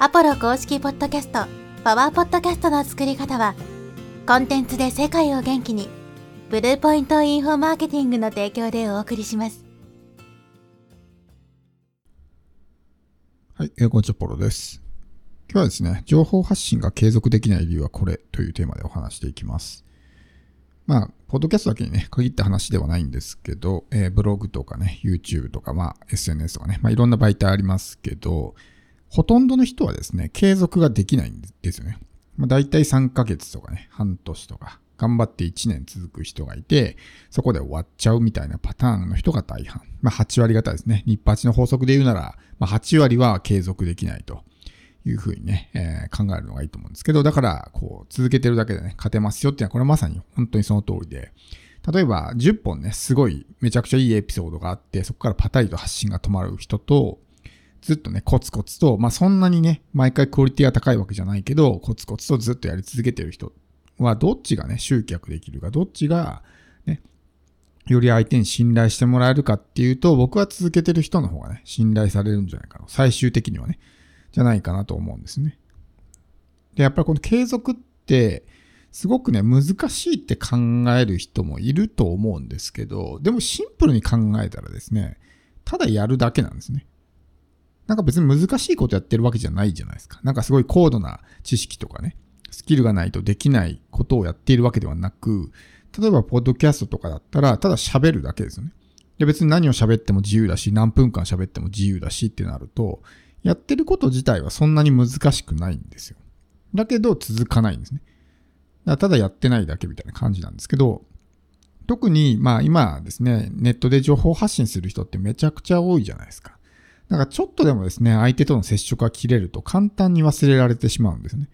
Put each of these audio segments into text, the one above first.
アポロ公式ポッドキャスト、パワーポッドキャストの作り方は、コンテンツで世界を元気に、ブルーポイントインフォマーケティングの提供でお送りします。はい、えー、こんにちは、ポロです。今日はですね、情報発信が継続できない理由はこれというテーマでお話していきます。まあ、ポッドキャストだけにね、限った話ではないんですけど、えー、ブログとかね、YouTube とか、まあ、SNS とかね、まあ、いろんな媒体ありますけど、ほとんどの人はですね、継続ができないんですよね。まあ、大体3ヶ月とかね、半年とか、頑張って1年続く人がいて、そこで終わっちゃうみたいなパターンの人が大半。まあ、8割方ですね。日八の法則で言うなら、まあ、8割は継続できないというふうにね、えー、考えるのがいいと思うんですけど、だから、こう、続けてるだけでね、勝てますよっていうのは、これはまさに本当にその通りで、例えば10本ね、すごいめちゃくちゃいいエピソードがあって、そこからパタリと発信が止まる人と、ずっとね、コツコツと、まあそんなにね、毎回クオリティが高いわけじゃないけど、コツコツとずっとやり続けてる人は、どっちがね、集客できるか、どっちが、ね、より相手に信頼してもらえるかっていうと、僕は続けてる人の方がね、信頼されるんじゃないかな。最終的にはね、じゃないかなと思うんですね。で、やっぱりこの継続って、すごくね、難しいって考える人もいると思うんですけど、でもシンプルに考えたらですね、ただやるだけなんですね。なんか別に難しいことやってるわけじゃないじゃないですか。なんかすごい高度な知識とかね、スキルがないとできないことをやっているわけではなく、例えば、ポッドキャストとかだったら、ただ喋るだけですよね。で、別に何を喋っても自由だし、何分間喋っても自由だしってなると、やってること自体はそんなに難しくないんですよ。だけど続かないんですね。だただやってないだけみたいな感じなんですけど、特に、まあ今ですね、ネットで情報発信する人ってめちゃくちゃ多いじゃないですか。だかちょっとでもですね、相手との接触が切れると簡単に忘れられてしまうんですね。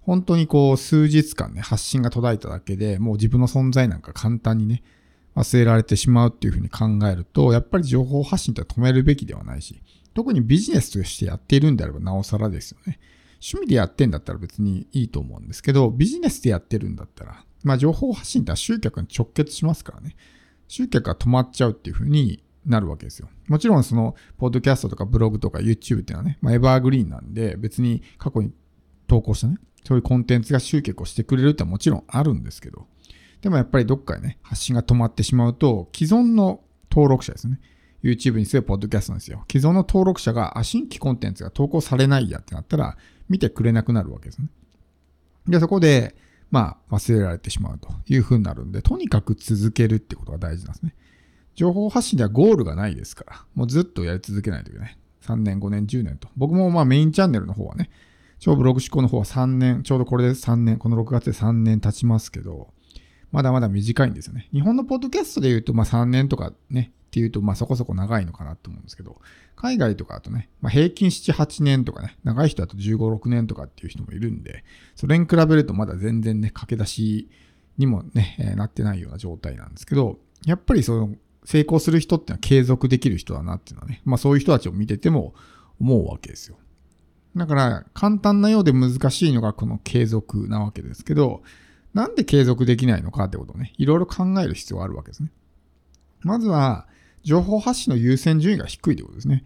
本当にこう数日間ね、発信が途絶えただけでもう自分の存在なんか簡単にね、忘れられてしまうっていうふうに考えると、やっぱり情報発信って止めるべきではないし、特にビジネスとしてやっているんであればなおさらですよね。趣味でやってんだったら別にいいと思うんですけど、ビジネスでやってるんだったら、まあ情報発信って集客に直結しますからね。集客が止まっちゃうっていうふうになるわけですよ。もちろんその、ポッドキャストとかブログとか YouTube っていうのはね、まあ、エバーグリーンなんで、別に過去に投稿したね、そういうコンテンツが集客をしてくれるってもちろんあるんですけど、でもやっぱりどっかでね、発信が止まってしまうと、既存の登録者ですね。YouTube にせよ、ポッドキャストなんですよ。既存の登録者が、あ、新規コンテンツが投稿されないやってなったら、見てくれなくなるわけですね。で、そこで、まあ、忘れられてしまうという風になるんで、とにかく続けるってことが大事なんですね。情報発信ではゴールがないですから、もうずっとやり続けないといけない。3年、5年、10年と。僕もまあメインチャンネルの方はね、超ブログ思考の方は3年、ちょうどこれで3年、この6月で3年経ちますけど、まだまだ短いんですよね。日本のポッドキャストで言うと、まあ3年とかね、っていうと、まあそこそこ長いのかなと思うんですけど、海外とかだとね、まあ平均7、8年とかね、長い人だと15、6年とかっていう人もいるんで、それに比べるとまだ全然ね、駆け出しにもね、えー、なってないような状態なんですけど、やっぱりその成功する人ってのは継続できる人だなっていうのはね、まあそういう人たちを見てても思うわけですよ。だから簡単なようで難しいのがこの継続なわけですけど、なんで継続できないのかってことをね、いろいろ考える必要があるわけですね。まずは、情報発信の優先順位が低いってことですね。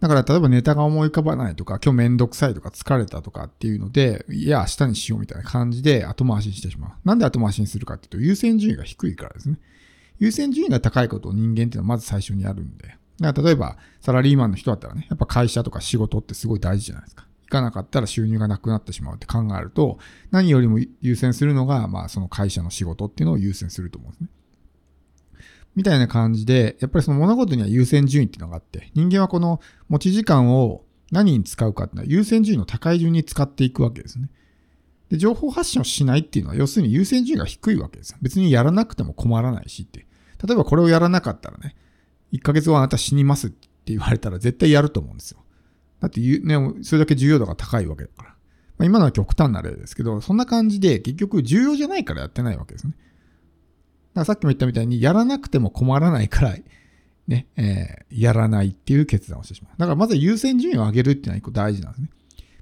だから例えばネタが思い浮かばないとか、今日めんどくさいとか疲れたとかっていうので、いや、明日にしようみたいな感じで後回しにしてしまう。なんで後回しにするかっていうと、優先順位が低いからですね。優先順位が高いことを人間っていうのはまず最初にやるんで。だから例えば、サラリーマンの人だったらね、やっぱ会社とか仕事ってすごい大事じゃないですか。行かなかったら収入がなくなってしまうって考えると、何よりも優先するのが、まあその会社の仕事っていうのを優先すると思うんですね。みたいな感じで、やっぱりその物事には優先順位っていうのがあって、人間はこの持ち時間を何に使うかっていうのは優先順位の高い順に使っていくわけですね。で、情報発信をしないっていうのは、要するに優先順位が低いわけですよ。別にやらなくても困らないしって。例えばこれをやらなかったらね、1ヶ月後あなた死にますって言われたら絶対やると思うんですよ。だって、ね、それだけ重要度が高いわけだから。まあ、今のは極端な例ですけど、そんな感じで結局重要じゃないからやってないわけですね。だからさっきも言ったみたいに、やらなくても困らないからい、ね、えー、やらないっていう決断をしてしまう。だからまず優先順位を上げるっていうのは一個大事なんですね。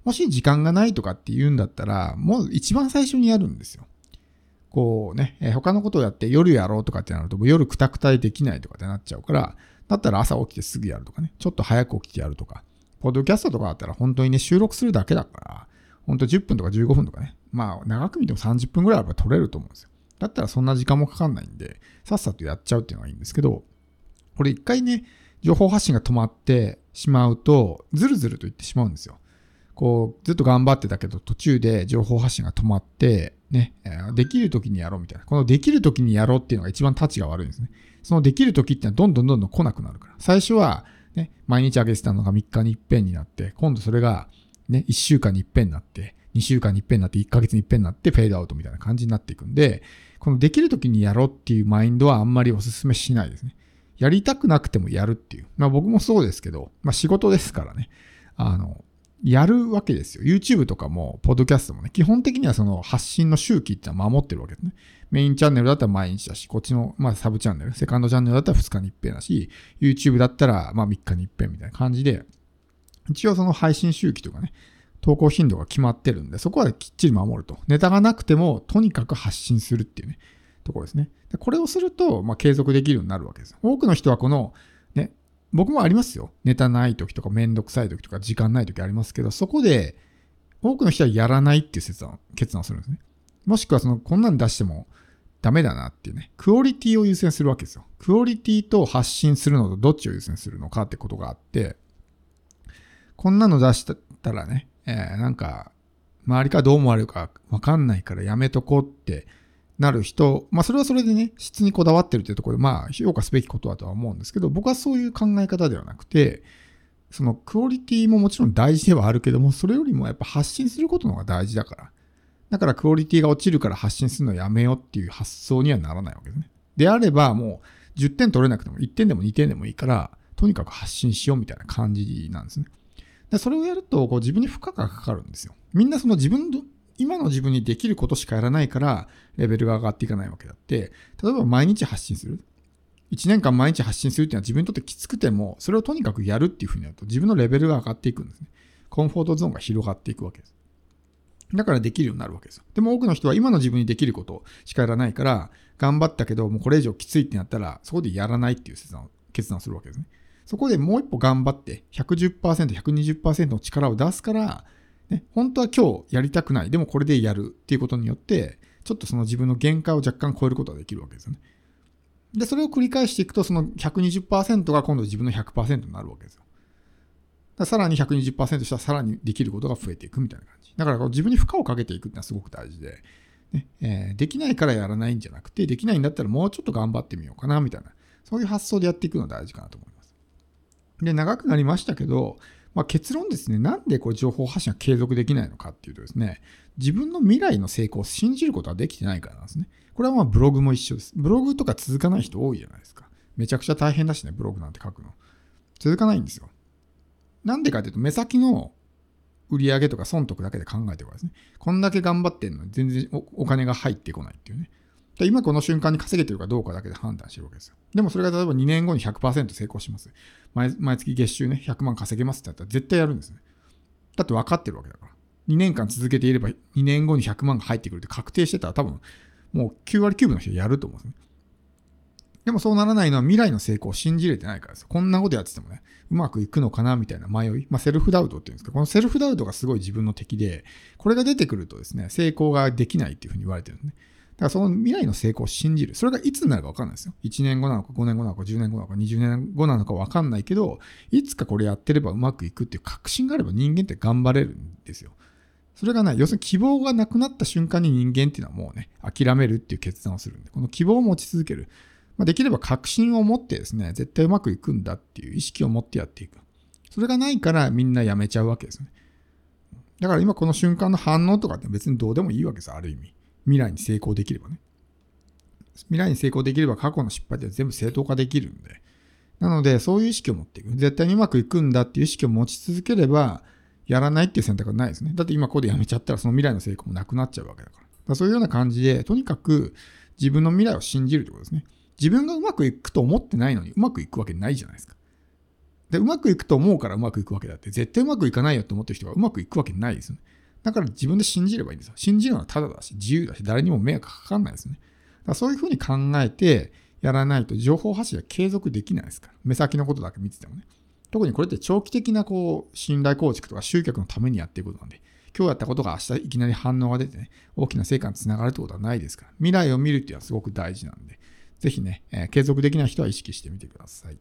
もし時間がないとかって言うんだったら、もう一番最初にやるんですよ。こうね、えー、他のことをやって夜やろうとかってなると、もう夜くたくたでできないとかってなっちゃうから、だったら朝起きてすぐやるとかね、ちょっと早く起きてやるとか、ポッドキャストとかだったら本当にね、収録するだけだから、本当10分とか15分とかね、まあ長く見ても30分ぐらいあれば撮れると思うんですよ。だったらそんな時間もかかんないんで、さっさとやっちゃうっていうのがいいんですけど、これ一回ね、情報発信が止まってしまうと、ずるずると言ってしまうんですよ。こう、ずっと頑張ってたけど、途中で情報発信が止まって、ね、できる時にやろうみたいな。このできる時にやろうっていうのが一番タチが悪いんですね。そのできる時ってのはどんどんどんどん来なくなるから。最初は、ね、毎日上げてたのが3日に一遍になって、今度それが、ね、1週間に一遍になって、2週間に一遍になって、1ヶ月に一遍になって、フェードアウトみたいな感じになっていくんで、このできる時にやろうっていうマインドはあんまりお勧めしないですね。やりたくなくてもやるっていう。まあ僕もそうですけど、まあ仕事ですからね。あの、やるわけですよ。YouTube とかも、ポッドキャストもね、基本的にはその発信の周期ってのは守ってるわけですね。メインチャンネルだったら毎日だし、こっちの、まあ、サブチャンネル、セカンドチャンネルだったら2日に一遍だし、YouTube だったら、まあ、3日に一遍みたいな感じで、一応その配信周期とかね、投稿頻度が決まってるんで、そこはきっちり守ると。ネタがなくても、とにかく発信するっていうね、ところですね。でこれをすると、まあ、継続できるようになるわけです。多くの人はこの、僕もありますよ。ネタない時とかめんどくさい時とか時間ない時ありますけど、そこで多くの人はやらないっていう決断決断をするんですね。もしくはその、こんなん出してもダメだなっていうね、クオリティを優先するわけですよ。クオリティと発信するのとどっちを優先するのかってことがあって、こんなの出したらね、えー、なんか、周りからどう思われるかわかんないからやめとこうってなる人、まあそれはそれでね、質にこだわってるというところで、まあ評価すべきことだとは思うんですけど、僕はそういう考え方ではなくて、そのクオリティももちろん大事ではあるけども、それよりもやっぱ発信することの方が大事だから。だからクオリティが落ちるから発信するのやめようっていう発想にはならないわけですね。であればもう10点取れなくても1点でも2点でもいいから、とにかく発信しようみたいな感じなんですね。でそれをやるとこう自分に負荷がかかるんですよ。みんなその自分今の自分にできることしかやらないから、レベルが上がっていかないわけだって、例えば毎日発信する。1年間毎日発信するっていうのは自分にとってきつくても、それをとにかくやるっていうふうになると、自分のレベルが上がっていくんですね。コンフォートゾーンが広がっていくわけです。だからできるようになるわけですよ。でも多くの人は今の自分にできることしかやらないから、頑張ったけど、もうこれ以上きついってなったら、そこでやらないっていう決断決断するわけですね。そこでもう一歩頑張って、110%、120%の力を出すから、ね、本当は今日やりたくない。でもこれでやるっていうことによって、ちょっとその自分の限界を若干超えることができるわけですよね。で、それを繰り返していくと、その120%が今度自分の100%になるわけですよ。ださらに120%したらさらにできることが増えていくみたいな感じ。だから自分に負荷をかけていくっていうのはすごく大事で、ねえー、できないからやらないんじゃなくて、できないんだったらもうちょっと頑張ってみようかなみたいな、そういう発想でやっていくのが大事かなと思います。で、長くなりましたけど、まあ、結論ですね、なんでこれ情報発信が継続できないのかっていうとですね、自分の未来の成功を信じることができてないからなんですね。これはまあブログも一緒です。ブログとか続かない人多いじゃないですか。めちゃくちゃ大変だしね、ブログなんて書くの。続かないんですよ。なんでかっていうと、目先の売上とか損得だけで考えてるからですね。こんだけ頑張ってんのに全然お金が入ってこないっていうね。で今この瞬間に稼げてるかどうかだけで判断してるわけですよ。でもそれが例えば2年後に100%成功します。毎毎月月収ね、100万稼げますってなったら絶対やるんですね。だって分かってるわけだから。2年間続けていれば2年後に100万が入ってくるって確定してたら多分もう9割9分の人やると思うんですね。でもそうならないのは未来の成功を信じれてないからです。こんなことやっててもね、うまくいくのかなみたいな迷い。まあセルフダウトっていうんですか、このセルフダウトがすごい自分の敵で、これが出てくるとですね、成功ができないっていうふうに言われてるんで、ね。だからその未来の成功を信じる。それがいつになるか分かんないですよ。1年後なのか5年後なのか10年後なのか20年後なのか分かんないけど、いつかこれやってればうまくいくっていう確信があれば人間って頑張れるんですよ。それがない。要するに希望がなくなった瞬間に人間っていうのはもうね、諦めるっていう決断をするんで、この希望を持ち続ける。まあ、できれば確信を持ってですね、絶対うまくいくんだっていう意識を持ってやっていく。それがないからみんなやめちゃうわけですね。だから今この瞬間の反応とかって別にどうでもいいわけです、ある意味。未来に成功できればね。未来に成功できれば過去の失敗って全部正当化できるんで。なので、そういう意識を持っていく。絶対にうまくいくんだっていう意識を持ち続ければ、やらないっていう選択はないですね。だって今ここでやめちゃったらその未来の成功もなくなっちゃうわけだから。からそういうような感じで、とにかく自分の未来を信じるってことですね。自分がうまくいくと思ってないのにうまくいくわけないじゃないですか。で、うまくいくと思うからうまくいくわけだって、絶対うまくいかないよって思ってる人がうまくいくわけないですよね。だから自分で信じればいいんですよ。信じるのはただだし、自由だし、誰にも迷惑かかんないですね。だそういうふうに考えてやらないと情報発信は継続できないですから。目先のことだけ見ててもね。特にこれって長期的なこう信頼構築とか集客のためにやっていくことなんで、今日やったことが明日いきなり反応が出てね、大きな成果につながるってことはないですから、未来を見るっていうのはすごく大事なんで、ぜひね、えー継続できない人は意識してみてください。